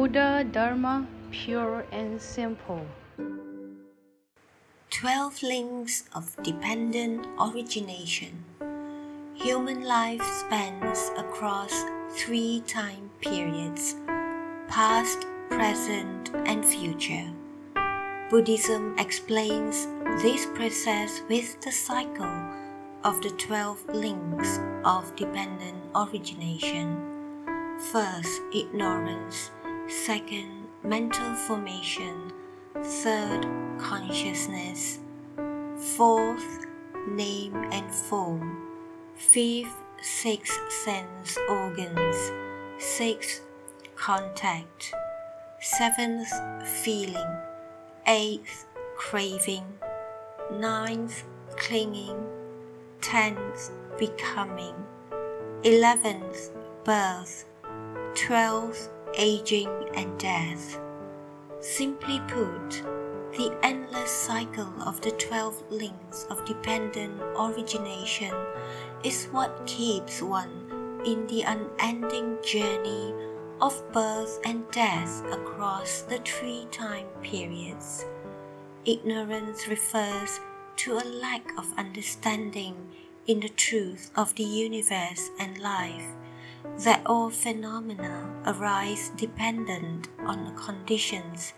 Buddha Dharma, pure and simple. 12 links of dependent origination. Human life spans across three time periods past, present, and future. Buddhism explains this process with the cycle of the 12 links of dependent origination. First, ignorance. Second, mental formation. Third, consciousness. Fourth, name and form. Fifth, six sense organs. Sixth, contact. Seventh, feeling. Eighth, craving. Ninth, clinging. Tenth, becoming. Eleventh, birth. Twelfth, aging and death. Simply put, the endless cycle of the 12 links of dependent origination is what keeps one in the unending journey of birth and death across the three time periods. Ignorance refers to a lack of understanding in the truth of the universe and life, that all phenomena arise dependent on the conditions,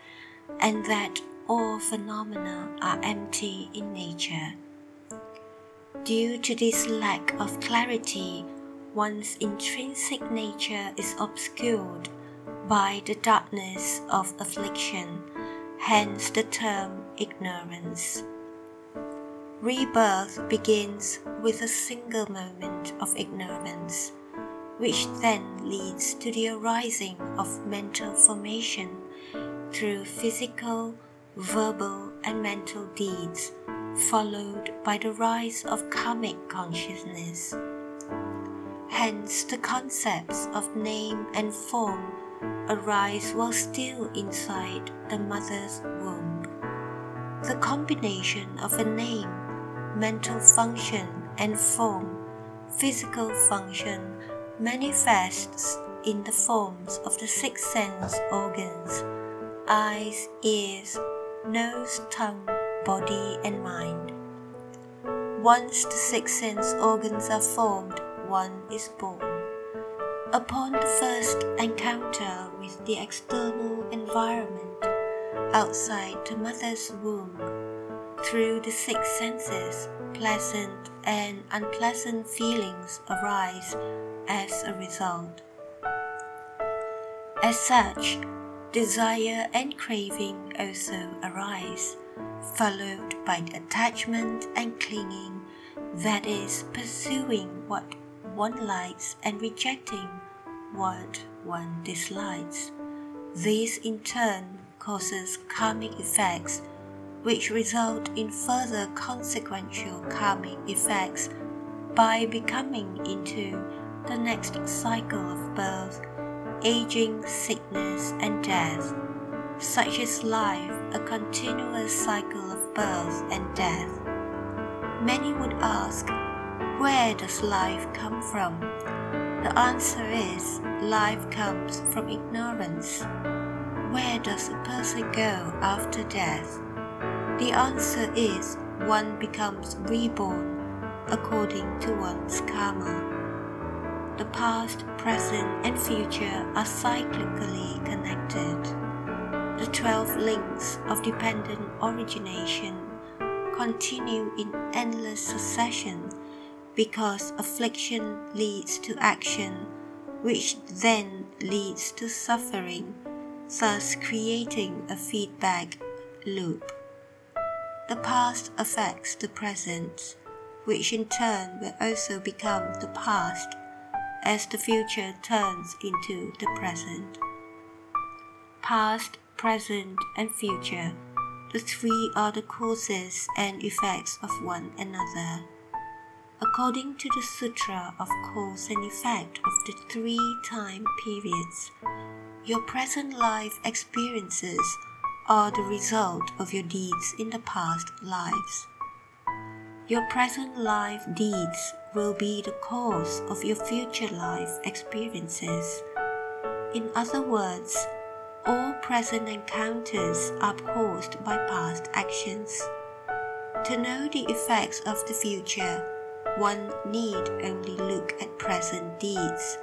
and that all phenomena are empty in nature. Due to this lack of clarity, one's intrinsic nature is obscured by the darkness of affliction, hence the term ignorance. Rebirth begins with a single moment of ignorance, which then leads to the arising of mental formation through physical, verbal, and mental deeds, followed by the rise of karmic consciousness. Hence, the concepts of name and form arise while still inside the mother's womb. The combination of a name, mental function, and form, physical function, manifests in the forms of the six sense organs eyes, ears, nose, tongue, body, and mind. Once the six sense organs are formed, one is born. Upon the first encounter with the external environment outside the mother's womb, through the six senses, pleasant and unpleasant feelings arise as a result. As such, desire and craving also arise, followed by attachment and clinging, that is, pursuing what one likes and rejecting what one dislikes. This in turn causes karmic effects, which result in further consequential karmic effects by becoming into the next cycle of birth aging, sickness, and death. Such is life, a continuous cycle of birth and death. Many would ask, where does life come from? The answer is, life comes from ignorance. Where does a person go after death? The answer is, one becomes reborn according to one's karma the past, present, and future are cyclically connected. The 12 links of dependent origination continue in endless succession because affliction leads to action, which then leads to suffering, thus creating a feedback loop. The past affects the present, which in turn will also become the past as the future turns into the present. Past, present, and future, the three are the causes and effects of one another. According to the Sutra of Cause and Effect of the Three Time Periods, your present life experiences are the result of your deeds in the past lives. Your present life deeds will be the cause of your future life experiences. In other words, all present encounters are caused by past actions. To know the effects of the future, one need only look at present deeds.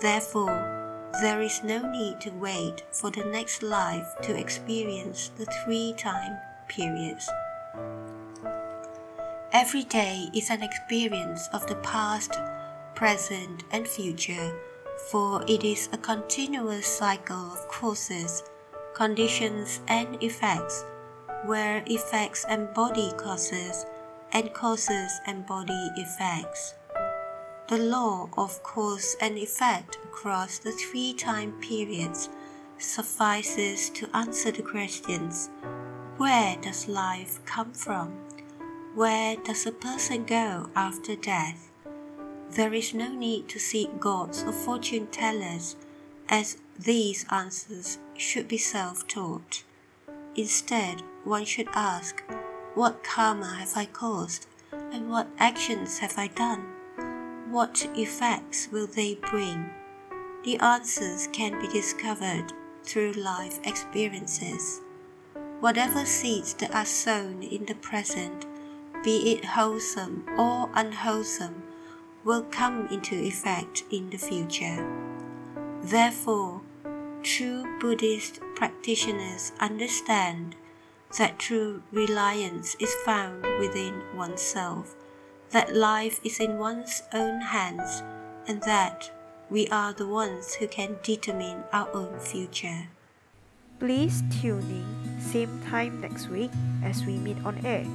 Therefore, there is no need to wait for the next life to experience the three time periods. Every day is an experience of the past, present, and future, for it is a continuous cycle of causes, conditions, and effects, where effects embody causes and causes embody effects. The law of cause and effect across the three time periods suffices to answer the questions Where does life come from? Where does a person go after death? There is no need to seek gods or fortune tellers, as these answers should be self taught. Instead, one should ask, What karma have I caused, and what actions have I done? What effects will they bring? The answers can be discovered through life experiences. Whatever seeds that are sown in the present, be it wholesome or unwholesome, will come into effect in the future. Therefore, true Buddhist practitioners understand that true reliance is found within oneself that life is in one's own hands and that we are the ones who can determine our own future. Please tune in same time next week as we meet on air.